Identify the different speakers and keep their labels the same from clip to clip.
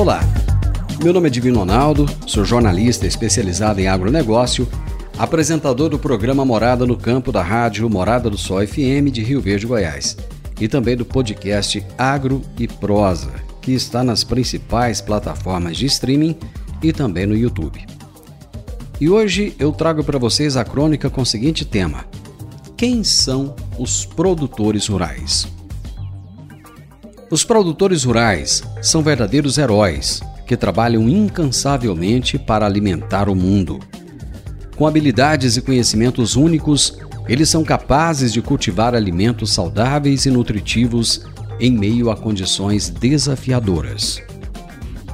Speaker 1: Olá, meu nome é Divino Ronaldo, sou jornalista especializado em agronegócio, apresentador do programa Morada no Campo da rádio Morada do Sol FM de Rio Verde, Goiás, e também do podcast Agro e Prosa, que está nas principais plataformas de streaming e também no YouTube. E hoje eu trago para vocês a crônica com o seguinte tema: Quem são os produtores rurais? Os produtores rurais são verdadeiros heróis que trabalham incansavelmente para alimentar o mundo. Com habilidades e conhecimentos únicos, eles são capazes de cultivar alimentos saudáveis e nutritivos em meio a condições desafiadoras.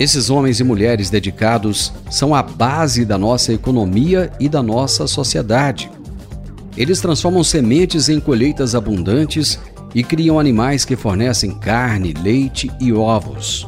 Speaker 1: Esses homens e mulheres dedicados são a base da nossa economia e da nossa sociedade. Eles transformam sementes em colheitas abundantes e criam animais que fornecem carne, leite e ovos.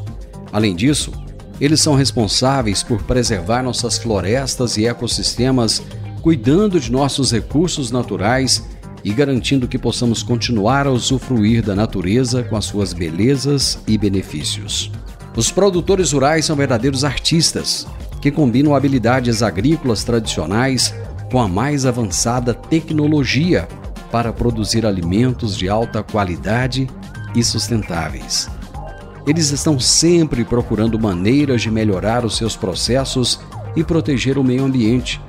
Speaker 1: Além disso, eles são responsáveis por preservar nossas florestas e ecossistemas, cuidando de nossos recursos naturais e garantindo que possamos continuar a usufruir da natureza com as suas belezas e benefícios. Os produtores rurais são verdadeiros artistas que combinam habilidades agrícolas tradicionais com a mais avançada tecnologia para produzir alimentos de alta qualidade e sustentáveis. Eles estão sempre procurando maneiras de melhorar os seus processos e proteger o meio ambiente,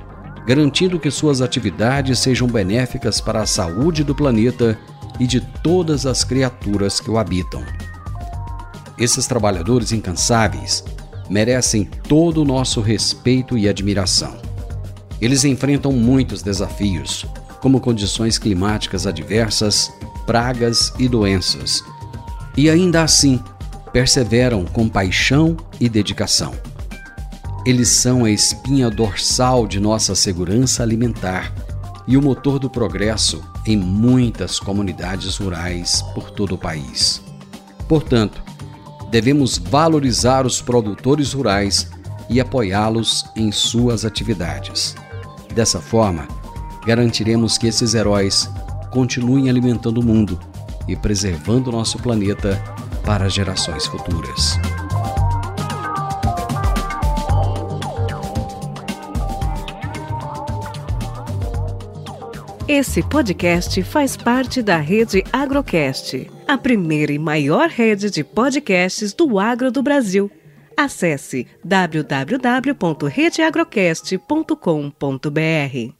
Speaker 1: garantindo que suas atividades sejam benéficas para a saúde do planeta e de todas as criaturas que o habitam. Esses trabalhadores incansáveis merecem todo o nosso respeito e admiração. Eles enfrentam muitos desafios, como condições climáticas adversas, pragas e doenças. E ainda assim, perseveram com paixão e dedicação. Eles são a espinha dorsal de nossa segurança alimentar e o motor do progresso em muitas comunidades rurais por todo o país. Portanto, devemos valorizar os produtores rurais e apoiá-los em suas atividades. Dessa forma, garantiremos que esses heróis continuem alimentando o mundo e preservando nosso planeta para gerações futuras.
Speaker 2: Esse podcast faz parte da rede Agrocast, a primeira e maior rede de podcasts do agro do Brasil. Acesse www.redeagrocast.com.br.